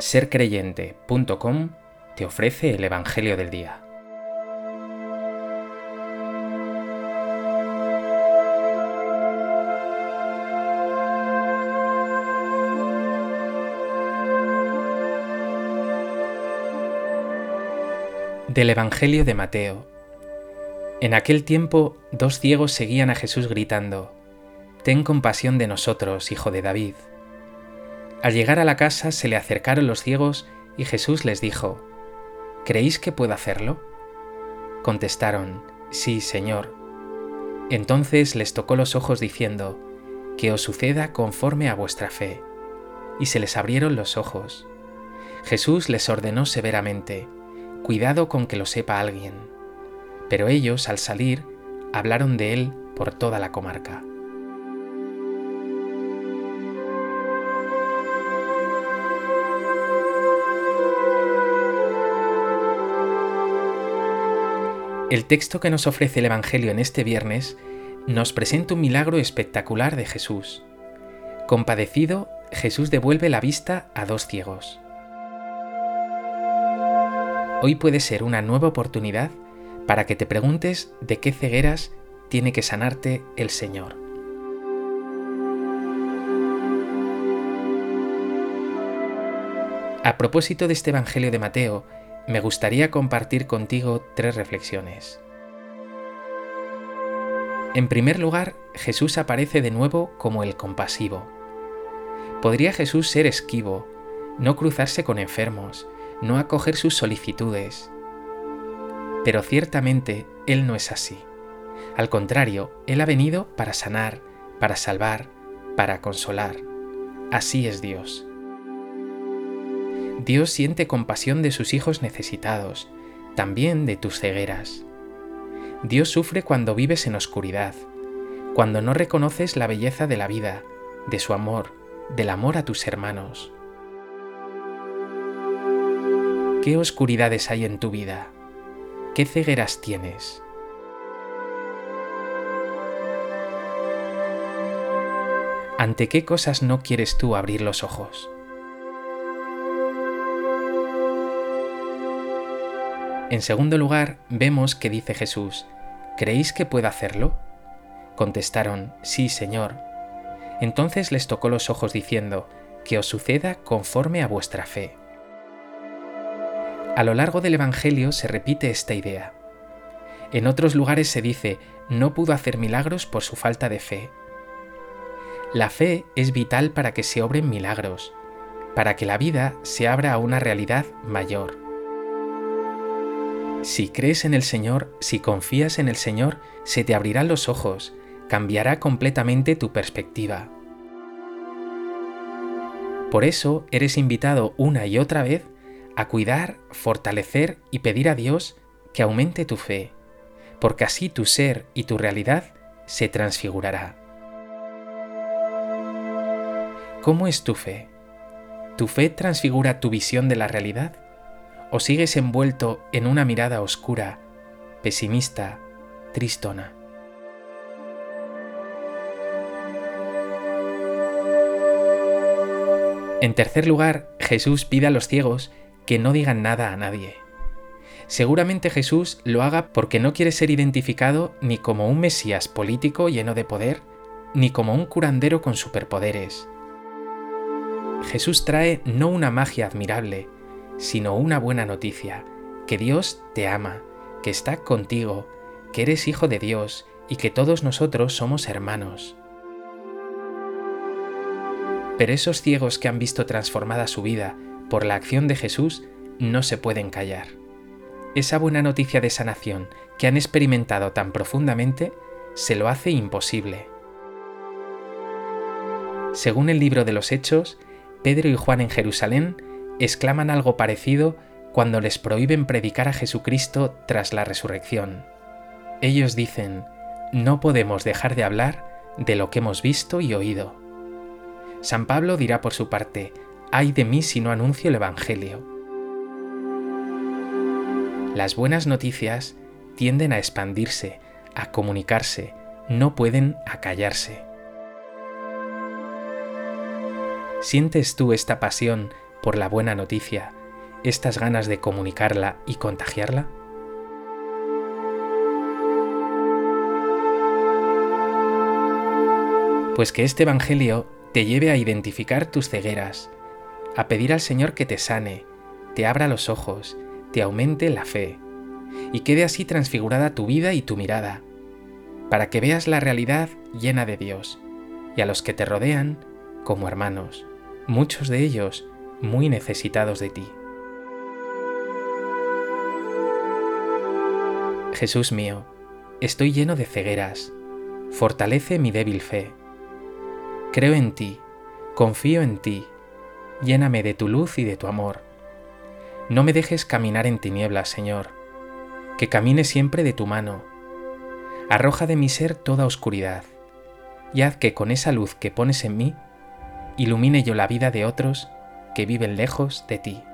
sercreyente.com te ofrece el Evangelio del Día. Del Evangelio de Mateo. En aquel tiempo dos ciegos seguían a Jesús gritando, Ten compasión de nosotros, hijo de David. Al llegar a la casa se le acercaron los ciegos y Jesús les dijo, ¿Creéis que puedo hacerlo? Contestaron, Sí, Señor. Entonces les tocó los ojos diciendo, Que os suceda conforme a vuestra fe. Y se les abrieron los ojos. Jesús les ordenó severamente, Cuidado con que lo sepa alguien. Pero ellos, al salir, hablaron de él por toda la comarca. El texto que nos ofrece el Evangelio en este viernes nos presenta un milagro espectacular de Jesús. Compadecido, Jesús devuelve la vista a dos ciegos. Hoy puede ser una nueva oportunidad para que te preguntes de qué cegueras tiene que sanarte el Señor. A propósito de este Evangelio de Mateo, me gustaría compartir contigo tres reflexiones. En primer lugar, Jesús aparece de nuevo como el compasivo. ¿Podría Jesús ser esquivo, no cruzarse con enfermos, no acoger sus solicitudes? Pero ciertamente Él no es así. Al contrario, Él ha venido para sanar, para salvar, para consolar. Así es Dios. Dios siente compasión de sus hijos necesitados, también de tus cegueras. Dios sufre cuando vives en oscuridad, cuando no reconoces la belleza de la vida, de su amor, del amor a tus hermanos. ¿Qué oscuridades hay en tu vida? ¿Qué cegueras tienes? ¿Ante qué cosas no quieres tú abrir los ojos? En segundo lugar, vemos que dice Jesús, ¿creéis que pueda hacerlo? Contestaron, sí, Señor. Entonces les tocó los ojos diciendo, que os suceda conforme a vuestra fe. A lo largo del Evangelio se repite esta idea. En otros lugares se dice, no pudo hacer milagros por su falta de fe. La fe es vital para que se obren milagros, para que la vida se abra a una realidad mayor. Si crees en el Señor, si confías en el Señor, se te abrirán los ojos, cambiará completamente tu perspectiva. Por eso eres invitado una y otra vez a cuidar, fortalecer y pedir a Dios que aumente tu fe, porque así tu ser y tu realidad se transfigurará. ¿Cómo es tu fe? ¿Tu fe transfigura tu visión de la realidad? O sigues envuelto en una mirada oscura, pesimista, tristona. En tercer lugar, Jesús pide a los ciegos que no digan nada a nadie. Seguramente Jesús lo haga porque no quiere ser identificado ni como un Mesías político lleno de poder, ni como un curandero con superpoderes. Jesús trae no una magia admirable, sino una buena noticia, que Dios te ama, que está contigo, que eres hijo de Dios y que todos nosotros somos hermanos. Pero esos ciegos que han visto transformada su vida por la acción de Jesús no se pueden callar. Esa buena noticia de sanación que han experimentado tan profundamente se lo hace imposible. Según el libro de los Hechos, Pedro y Juan en Jerusalén exclaman algo parecido cuando les prohíben predicar a Jesucristo tras la resurrección. Ellos dicen, no podemos dejar de hablar de lo que hemos visto y oído. San Pablo dirá por su parte, ay de mí si no anuncio el Evangelio. Las buenas noticias tienden a expandirse, a comunicarse, no pueden acallarse. ¿Sientes tú esta pasión por la buena noticia, estas ganas de comunicarla y contagiarla? Pues que este Evangelio te lleve a identificar tus cegueras, a pedir al Señor que te sane, te abra los ojos, te aumente la fe, y quede así transfigurada tu vida y tu mirada, para que veas la realidad llena de Dios, y a los que te rodean como hermanos, muchos de ellos muy necesitados de ti. Jesús mío, estoy lleno de cegueras, fortalece mi débil fe. Creo en ti, confío en ti, lléname de tu luz y de tu amor. No me dejes caminar en tinieblas, Señor, que camine siempre de tu mano. Arroja de mi ser toda oscuridad, y haz que con esa luz que pones en mí, ilumine yo la vida de otros que viven lejos de ti.